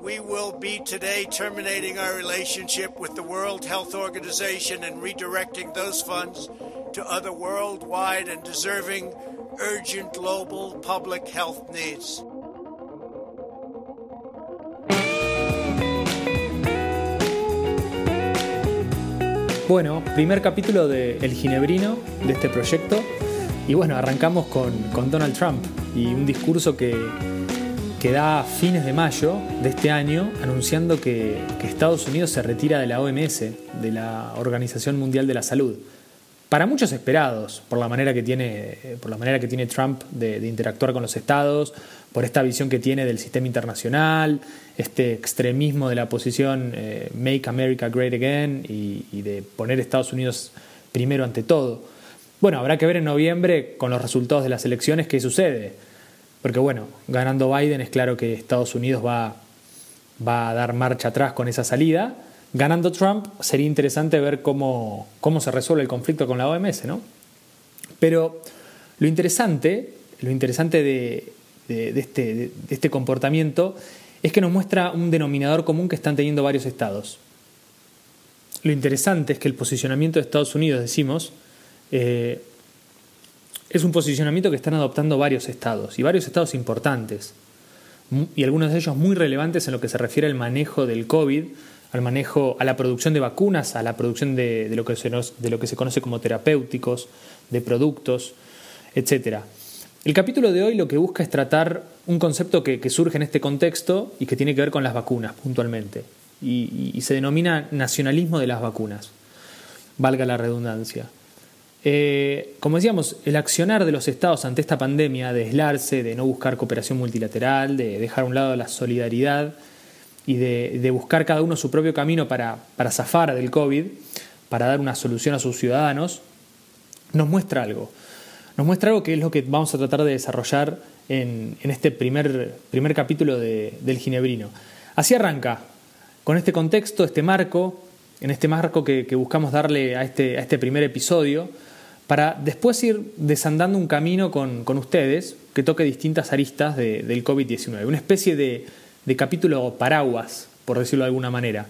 We will be today terminating our relationship with the World Health Organization and redirecting those funds to other worldwide and deserving urgent global public health needs. Bueno, primer capítulo de El Ginebrino, de este proyecto. Y bueno, arrancamos con, con Donald Trump y un discurso que, que da fines de mayo de este año anunciando que, Estados Unidos se retira de la OMS, de la Organización Mundial de la Salud. Para muchos esperados, por la manera que tiene, por la manera que tiene Trump de, de interactuar con los estados, por esta visión que tiene del sistema internacional, este extremismo de la posición eh, Make America Great Again y, y de poner Estados Unidos primero ante todo. Bueno, habrá que ver en noviembre con los resultados de las elecciones qué sucede. Porque bueno, ganando Biden es claro que Estados Unidos va, va a dar marcha atrás con esa salida. Ganando Trump sería interesante ver cómo, cómo se resuelve el conflicto con la OMS, ¿no? Pero lo interesante, lo interesante de, este, este, comportamiento es que nos muestra un denominador común que están teniendo varios estados. Lo interesante es que el posicionamiento de Estados Unidos, decimos, eh, es un posicionamiento que están adoptando varios estados y varios estados importantes y algunos de ellos muy relevantes en lo que se refiere al manejo del COVID, al manejo, a la producción de vacunas, a la producción de, lo, que se nos, de lo que se conoce como terapéuticos, de productos, etc. El capítulo de hoy lo que busca es tratar un concepto que, surge en este contexto y que tiene que ver con las vacunas puntualmente y se denomina nacionalismo de las vacunas, valga la redundancia. Eh, como decíamos, el accionar de los estados ante esta pandemia, de aislarse, de no buscar cooperación multilateral, de dejar a un lado la solidaridad y de, buscar cada uno su propio camino para, para, zafar del COVID, para dar una solución a sus ciudadanos, nos muestra algo. Nos muestra algo que es lo que vamos a tratar de desarrollar en, en este primer, primer capítulo de, del Ginebrino. Así arranca, con este contexto, este marco, en este marco que, que buscamos darle a este, a este primer episodio, para después ir desandando un camino con, con ustedes que toque distintas aristas de, del COVID-19, una especie de, de, capítulo paraguas, por decirlo de alguna manera,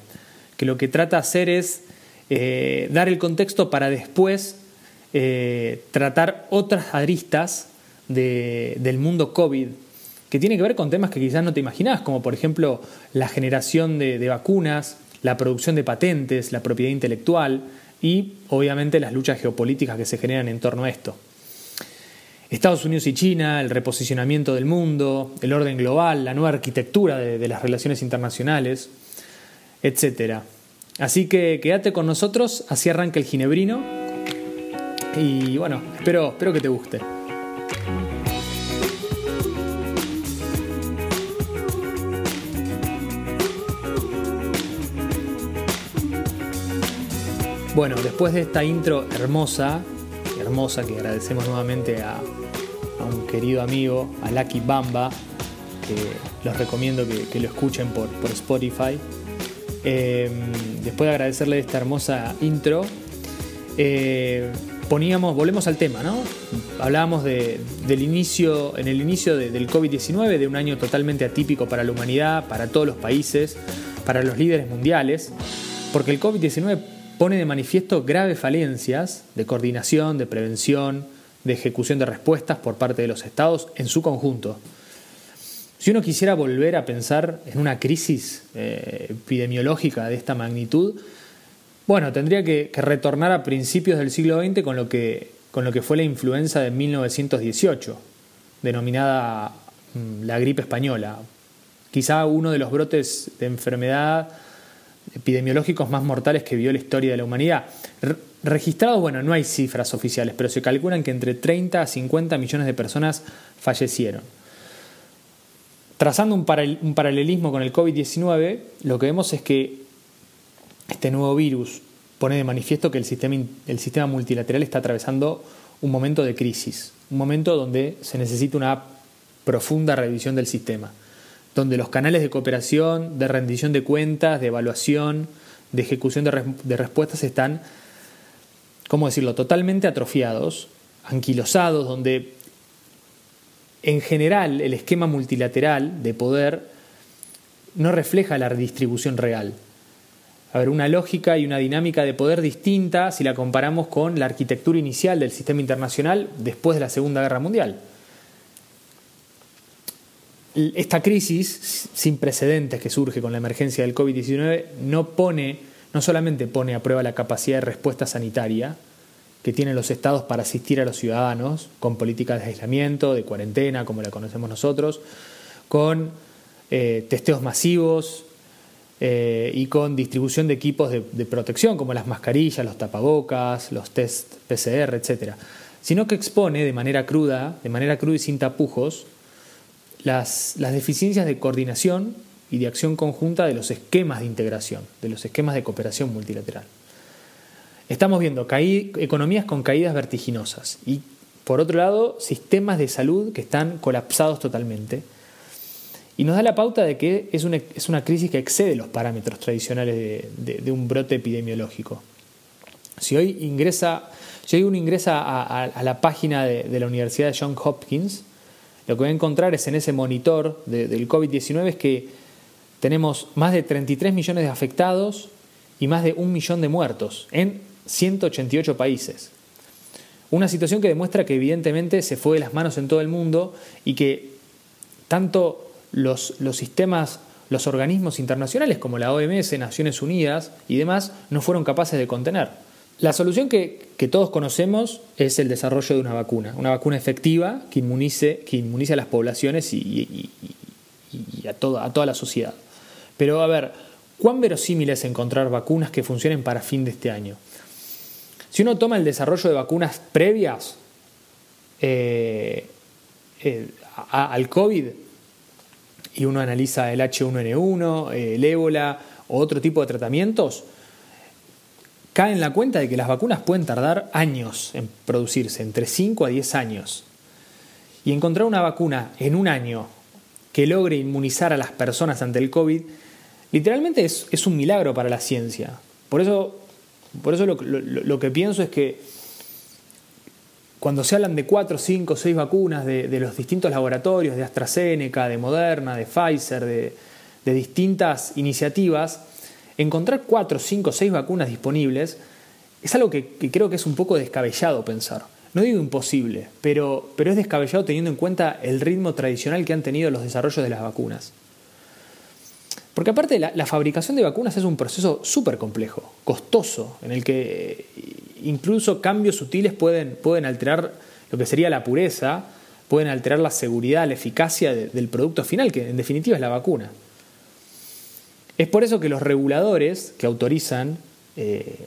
que lo que trata de hacer es eh, dar el contexto para después eh, tratar otras aristas de, del mundo COVID, que tiene que ver con temas que quizás no te imaginás, como por ejemplo la generación de vacunas, la producción de patentes, la propiedad intelectual, y obviamente las luchas geopolíticas que se generan en torno a esto. Estados Unidos y China, el reposicionamiento del mundo, el orden global, la nueva arquitectura de, las relaciones internacionales, etc. Así que quédate con nosotros, así arranca el ginebrino y bueno, espero, espero que te guste. Bueno, después de esta intro hermosa, hermosa que agradecemos nuevamente a, un querido amigo, a Lucky Bamba, que los recomiendo que, lo escuchen por, Spotify. Eh, después de agradecerle esta hermosa intro, eh, poníamos, volvemos al tema, ¿no? Hablábamos de, del inicio, en el inicio de, del COVID-19, de un año totalmente atípico para la humanidad, para todos los países, para los líderes mundiales, porque el COVID-19 pone de manifiesto graves falencias de coordinación, de prevención, de ejecución de respuestas por parte de los estados en su conjunto. Si uno quisiera volver a pensar en una crisis eh, epidemiológica de esta magnitud, bueno, tendría que, que, retornar a principios del siglo XX con lo, que, con lo que fue la influenza de 1918, denominada mm, la gripe española. Quizá uno de los brotes de enfermedad epidemiológicos más mortales que vio la historia de la humanidad. Re registrados, bueno, no hay cifras oficiales, pero se calculan que entre 30 a 50 millones de personas fallecieron. Trazando un, un paralelismo con el COVID-19, lo que vemos es que este nuevo virus pone de manifiesto que el sistema, el sistema multilateral está atravesando un momento de crisis, un momento donde se necesita una profunda revisión del sistema donde los canales de cooperación, de rendición de cuentas, de evaluación, de ejecución de, respuestas están, ¿cómo decirlo?, totalmente atrofiados, anquilosados, donde en general el esquema multilateral de poder no refleja la redistribución real. A una lógica y una dinámica de poder distinta si la comparamos con la arquitectura inicial del sistema internacional después de la Segunda Guerra Mundial. Esta crisis sin precedentes que surge con la emergencia del COVID-19 no pone, no solamente pone a prueba la capacidad de respuesta sanitaria que tienen los estados para asistir a los ciudadanos con políticas de aislamiento, de cuarentena, como la conocemos nosotros, con eh, testeos masivos eh, y con distribución de equipos de, protección como las mascarillas, los tapabocas, los test PCR, etc. Sino que expone de manera cruda, de manera cruda y sin tapujos, las, deficiencias de coordinación y de acción conjunta de los esquemas de integración, de los esquemas de cooperación multilateral. Estamos viendo economías con caídas vertiginosas y, por otro lado, sistemas de salud que están colapsados totalmente y nos da la pauta de que es una, es una crisis que excede los parámetros tradicionales de, un brote epidemiológico. Si hoy, ingresa, si hoy uno ingresa a, la página de, la Universidad de Johns Hopkins, lo que va a encontrar es en ese monitor del COVID-19 es que tenemos más de 33 millones de afectados y más de un millón de muertos en 188 países. Una situación que demuestra que evidentemente se fue de las manos en todo el mundo y que tanto los, sistemas, los organismos internacionales como la OMS, Naciones Unidas y demás no fueron capaces de contener. La solución que, todos conocemos es el desarrollo de una vacuna, una vacuna efectiva que inmunice, que inmunice a las poblaciones y, a, toda, a toda la sociedad. Pero a ver, ¿cuán verosímil es encontrar vacunas que funcionen para fin de este año? Si uno toma el desarrollo de vacunas previas eh, eh, al COVID, y uno analiza el H1N1, el ébola o otro tipo de tratamientos, cae en la cuenta de que las vacunas pueden tardar años en producirse, entre 5 a 10 años. Y encontrar una vacuna en un año que logre inmunizar a las personas ante el COVID, literalmente es, un milagro para la ciencia. Por eso, por eso lo que pienso es que cuando se hablan de cuatro, cinco, seis vacunas de, los distintos laboratorios, de AstraZeneca, de Moderna, de Pfizer, de, distintas iniciativas, encontrar cuatro, cinco, seis vacunas disponibles es algo que, creo que es un poco descabellado pensar. No digo imposible, pero, pero es descabellado teniendo en cuenta el ritmo tradicional que han tenido los desarrollos de las vacunas. Porque aparte la, la fabricación de vacunas es un proceso súper complejo, costoso, en el que incluso cambios sutiles pueden, pueden alterar lo que sería la pureza, pueden alterar la seguridad, la eficacia del producto final, que en definitiva es la vacuna. Es por eso que los reguladores que autorizan, eh,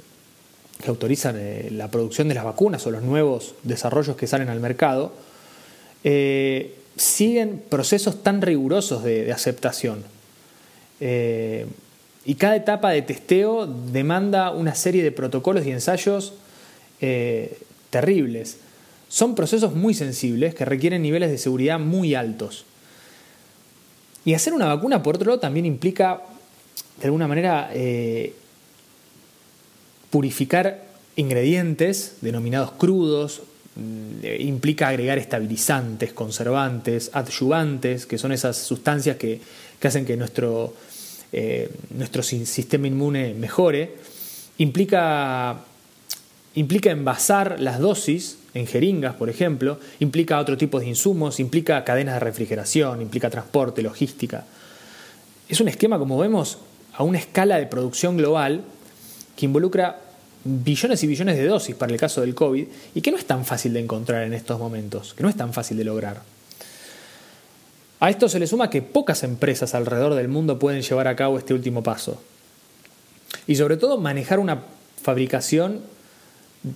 que autorizan eh, la producción de las vacunas o los nuevos desarrollos que salen al mercado, eh, siguen procesos tan rigurosos de, aceptación. y cada etapa de testeo demanda una serie de protocolos y ensayos terribles. Son procesos muy sensibles que requieren niveles de seguridad muy altos. Y hacer una vacuna, por otro lado, también implica, de alguna manera, eh, purificar ingredientes denominados crudos, mm, implica agregar estabilizantes, conservantes, adyuvantes, que son esas sustancias que, hacen que nuestro, eh, nuestro sistema inmune mejore, implica implica envasar las dosis en jeringas, por ejemplo, implica otro tipo de insumos, implica cadenas de refrigeración, implica transporte, logística. Es un esquema, como vemos, a una escala de producción global que involucra billones y billones de dosis para el caso del COVID y que no es tan fácil de encontrar en estos momentos, que no es tan fácil de lograr. A esto se le suma que pocas empresas alrededor del mundo pueden llevar a cabo este último paso. Y sobre todo manejar una fabricación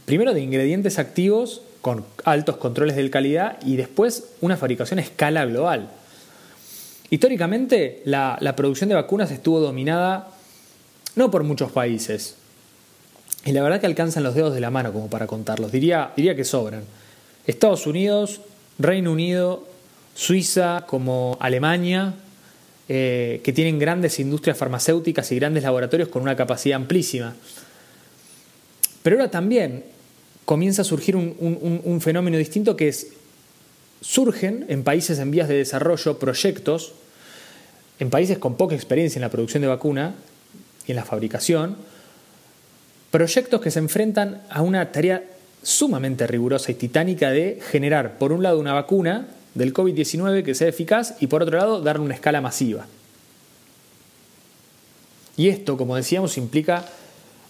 primero de ingredientes activos con altos controles de calidad y después una fabricación a escala global. Históricamente la, producción de vacunas estuvo dominada no por muchos países, y la verdad que alcanzan los dedos de la mano como para contarlos, diría, diría que sobran. Estados Unidos, Reino Unido, Suiza como Alemania, eh, que tienen grandes industrias farmacéuticas y grandes laboratorios con una capacidad amplísima. Pero ahora también comienza a surgir un, fenómeno distinto que es, surgen en países en vías de desarrollo proyectos en países con poca experiencia en la producción de vacuna y en la fabricación, proyectos que se enfrentan a una tarea sumamente rigurosa y titánica de generar, por un lado, una vacuna del COVID-19 que sea eficaz y por otro lado, darle una escala masiva. Y esto, como decíamos, implica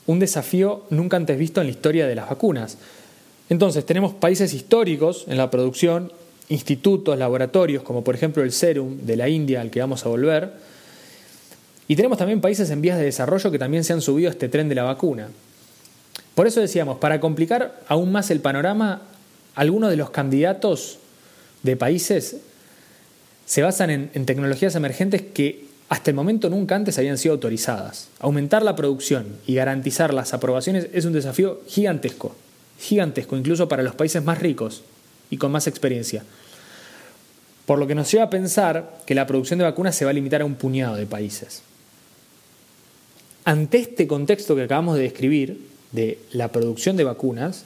un desafío nunca antes visto en la historia de las vacunas. Entonces, tenemos países históricos en la producción, institutos, laboratorios, como por ejemplo el Serum de la India, al que vamos a volver, y tenemos también países en vías de desarrollo que también se han subido a este tren de la vacuna. Por eso decíamos, para complicar aún más el panorama, algunos de los candidatos de países se basan en, en tecnologías emergentes que hasta el momento nunca antes habían sido autorizadas. Aumentar la producción y garantizar las aprobaciones es un desafío gigantesco, gigantesco incluso para los países más ricos y con más experiencia. Por lo que nos lleva a pensar que la producción de vacunas se va a limitar a un puñado de países. Ante este contexto que acabamos de describir, de la producción de vacunas,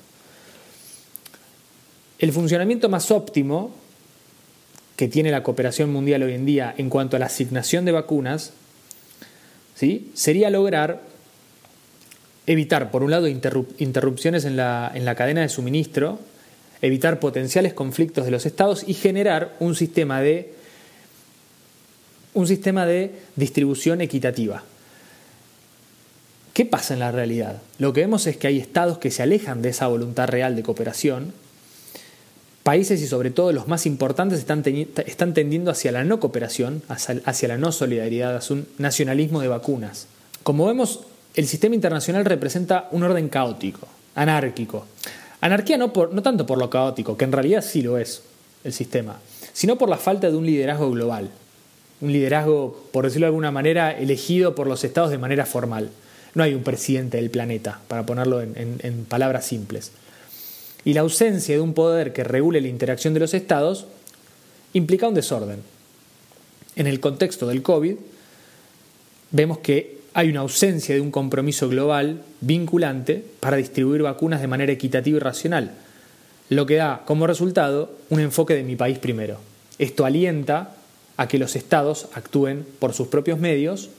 el funcionamiento más óptimo que tiene la cooperación mundial hoy en día en cuanto a la asignación de vacunas, ¿sí? sería lograr evitar, por un lado, interrupciones en la, en la cadena de suministro, evitar potenciales conflictos de los estados y generar un sistema de, un sistema de distribución equitativa. ¿Qué pasa en la realidad? Lo que vemos es que hay estados que se alejan de esa voluntad real de cooperación países y sobre todo los más importantes están, están tendiendo hacia la no cooperación, hacia, la no solidaridad, hacia un nacionalismo de vacunas. Como vemos, el sistema internacional representa un orden caótico, anárquico. Anarquía no, tanto por lo caótico, que en realidad sí lo es el sistema, sino por la falta de un liderazgo global. Un liderazgo, por decirlo de alguna manera, elegido por los estados de manera formal. No hay un presidente del planeta, para ponerlo en palabras simples y la ausencia de un poder que regule la interacción de los estados implica un desorden. En el contexto del COVID, vemos que hay una ausencia de un compromiso global vinculante para distribuir vacunas de manera equitativa y racional, lo que da como resultado un enfoque de mi país primero. Esto alienta a que los estados actúen por sus propios medios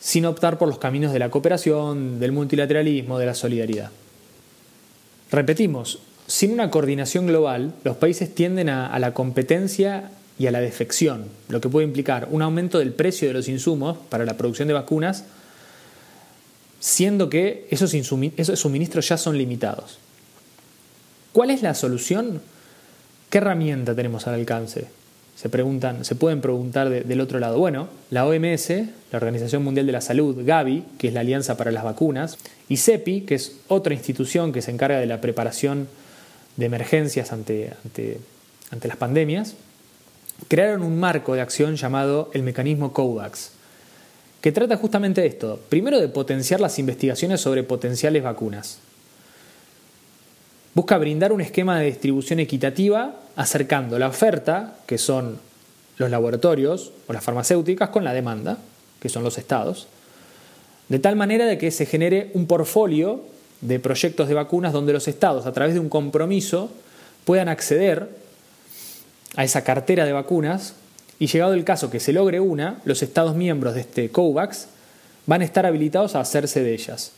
sin optar por los caminos de la cooperación, del multilateralismo, de la solidaridad. Repetimos, sin una coordinación global, los países tienden a, la competencia y a la defección, lo que puede implicar un aumento del precio de los insumos para la producción de vacunas, siendo que esos, esos suministros ya son limitados. ¿Cuál es la solución? ¿Qué herramienta tenemos al alcance? Se, preguntan, se pueden preguntar del otro leo. Bueno, la OMS, la Organización Mundial de la Salud, Gavi, que es la Alianza para las Vacunas, y CEPI, que es otra institución que se encarga de la preparación de emergencias ante, ante, ante las pandemias, crearon un marco de acción llamado el mecanismo COVAX, que trata justamente de esto. Primero de potenciar las investigaciones sobre potenciales vacunas. Busca brindar un esquema de distribución equitativa acercando la oferta, que son los laboratorios o las farmacéuticas, con la demanda, que son los estados, de tal manera de que se genere un portfolio de proyectos de vacunas donde los estados, a través de un compromiso, puedan acceder a esa cartera de vacunas y llegado el caso que se logre una, los estados miembros de este COVAX van a estar habilitados a hacerse de ellas.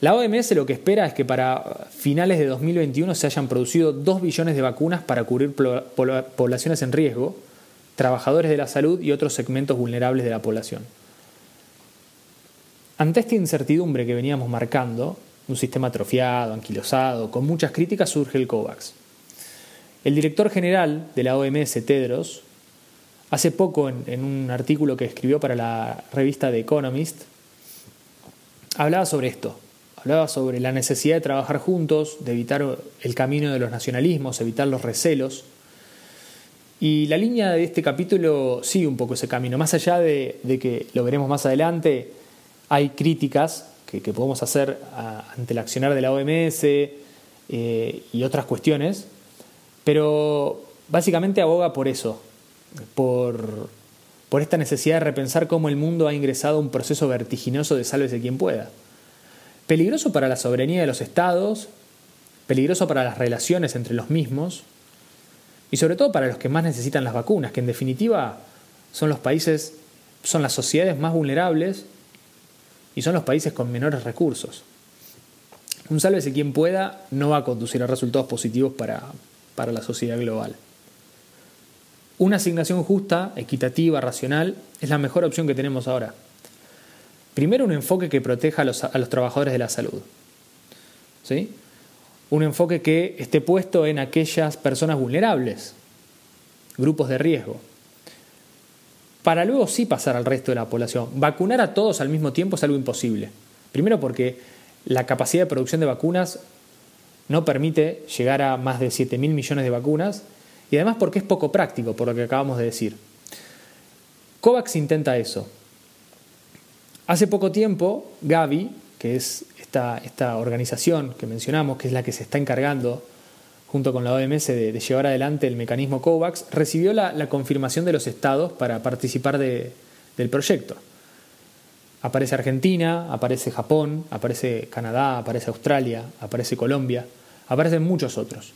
La OMS lo que espera es que para finales de 2021 se hayan producido 2 billones de vacunas para cubrir poblaciones en riesgo, trabajadores de la salud y otros segmentos vulnerables de la población. Ante esta incertidumbre que veníamos marcando, un sistema atrofiado, anquilosado, con muchas críticas, surge el COVAX. El director general de la OMS, Tedros, hace poco en, un artículo que escribió para la revista The Economist, hablaba sobre esto, Hablaba sobre la necesidad de trabajar juntos, de evitar el camino de los nacionalismos, evitar los recelos. Y la línea de este capítulo sigue un poco ese camino. Más allá de, que lo veremos más adelante, hay críticas que, podemos hacer ante el accionar de la OMS eh, y otras cuestiones, pero básicamente aboga por eso, por, por esta necesidad de repensar cómo el mundo ha ingresado a un proceso vertiginoso de sálvese quien pueda. Peligroso para la soberanía de los estados, peligroso para las relaciones entre los mismos y sobre todo para los que más necesitan las vacunas, que en definitiva son los países, son las sociedades más vulnerables y son los países con menores recursos. Un sálvese quien pueda no va a conducir a resultados positivos para, para la sociedad global. Una asignación justa, equitativa, racional, es la mejor opción que tenemos ahora. Primero, un enfoque que proteja a los, trabajadores de la salud. ¿Sí? Un enfoque que esté puesto en aquellas personas vulnerables, grupos de riesgo. Para luego sí pasar al resto de la población. Vacunar a todos al mismo tiempo es algo imposible. Primero porque la capacidad de producción de vacunas no permite llegar a más de 7 mil millones de vacunas y además porque es poco práctico, por lo que acabamos de decir. COVAX intenta eso. Hace poco tiempo, Gavi, que es esta, esta organización que mencionamos, que es la que se está encargando junto con la OMS de, llevar adelante el mecanismo COVAX, recibió la, confirmación de los estados para participar del proyecto. Aparece Argentina, aparece Japón, aparece Canadá, aparece Australia, aparece Colombia, aparecen muchos otros.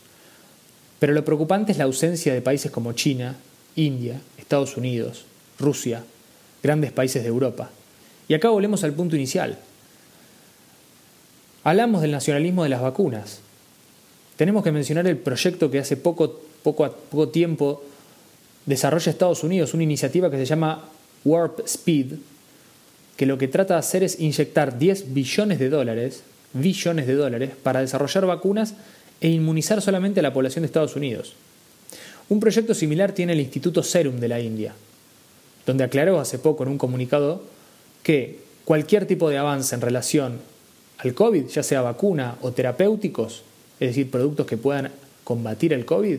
Pero lo preocupante es la ausencia de países como China, India, Estados Unidos, Rusia, grandes países de Europa. Y acá volvemos al punto inicial. Hablamos del nacionalismo de las vacunas, tenemos que mencionar el proyecto que hace poco, poco, poco tiempo desarrolla Estados Unidos, una iniciativa que se llama Warp Speed, que lo que trata de hacer es inyectar 10 billones de dólares, billones de dólares, para desarrollar vacunas e inmunizar solamente a la población de Estados Unidos. Un proyecto similar tiene el Instituto Serum de la India, donde aclaró hace poco en un comunicado que cualquier tipo de avance en relación al COVID, ya sea vacuna o terapéuticos, es decir, productos que puedan combatir el COVID,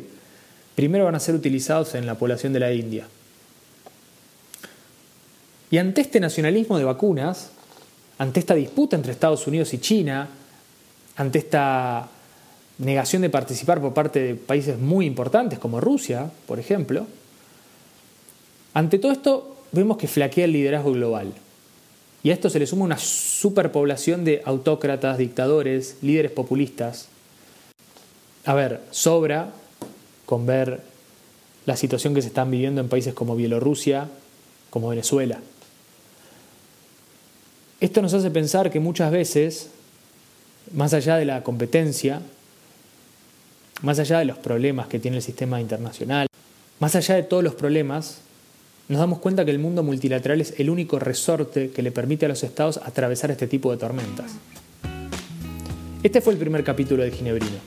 primero van a ser utilizados en la población de la India. Y ante este nacionalismo de vacunas, ante esta disputa entre Estados Unidos y China, ante esta negación de participar por parte de países muy importantes como Rusia, por ejemplo, ante todo esto vemos que flaquea el liderazgo global. Y a esto se le suma una superpoblación de autócratas, dictadores, líderes populistas, a ver, sobra con ver la situación que se están viviendo en países como Bielorrusia, como Venezuela. Esto nos hace pensar que muchas veces, más allá de la competencia, más allá de los problemas que tiene el sistema internacional, más allá de todos los problemas, nos damos cuenta que el mundo multilateral es el único resorte que le permite a los estados atravesar este tipo de tormentas. Este fue el primer capítulo de Ginebrino.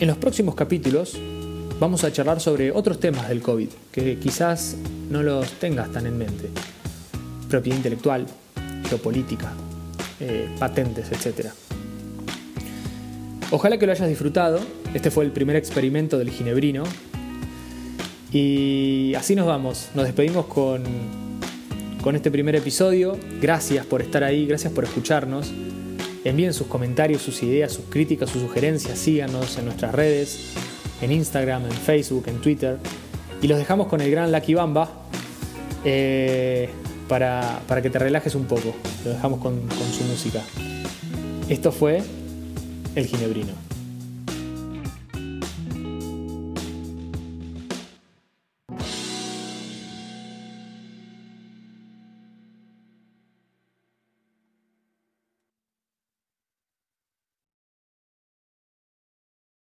En los próximos capítulos vamos a charlar sobre otros temas del COVID que quizás no los tengas tan en mente. Propiedad intelectual, geopolítica, eh, patentes, etc. Ojalá que lo hayas disfrutado. Este fue el primer experimento del ginebrino. Y así nos vamos. Nos despedimos con, con este primer episodio. Gracias por estar ahí, gracias por escucharnos. Envíen sus comentarios, sus ideas, sus críticas, sus sugerencias, síganos en nuestras redes, en Instagram, en Facebook, en Twitter. Y los dejamos con el gran Lucky Bamba eh, para, que te relajes un poco. Lo dejamos con, con su música. Esto fue El Ginebrino.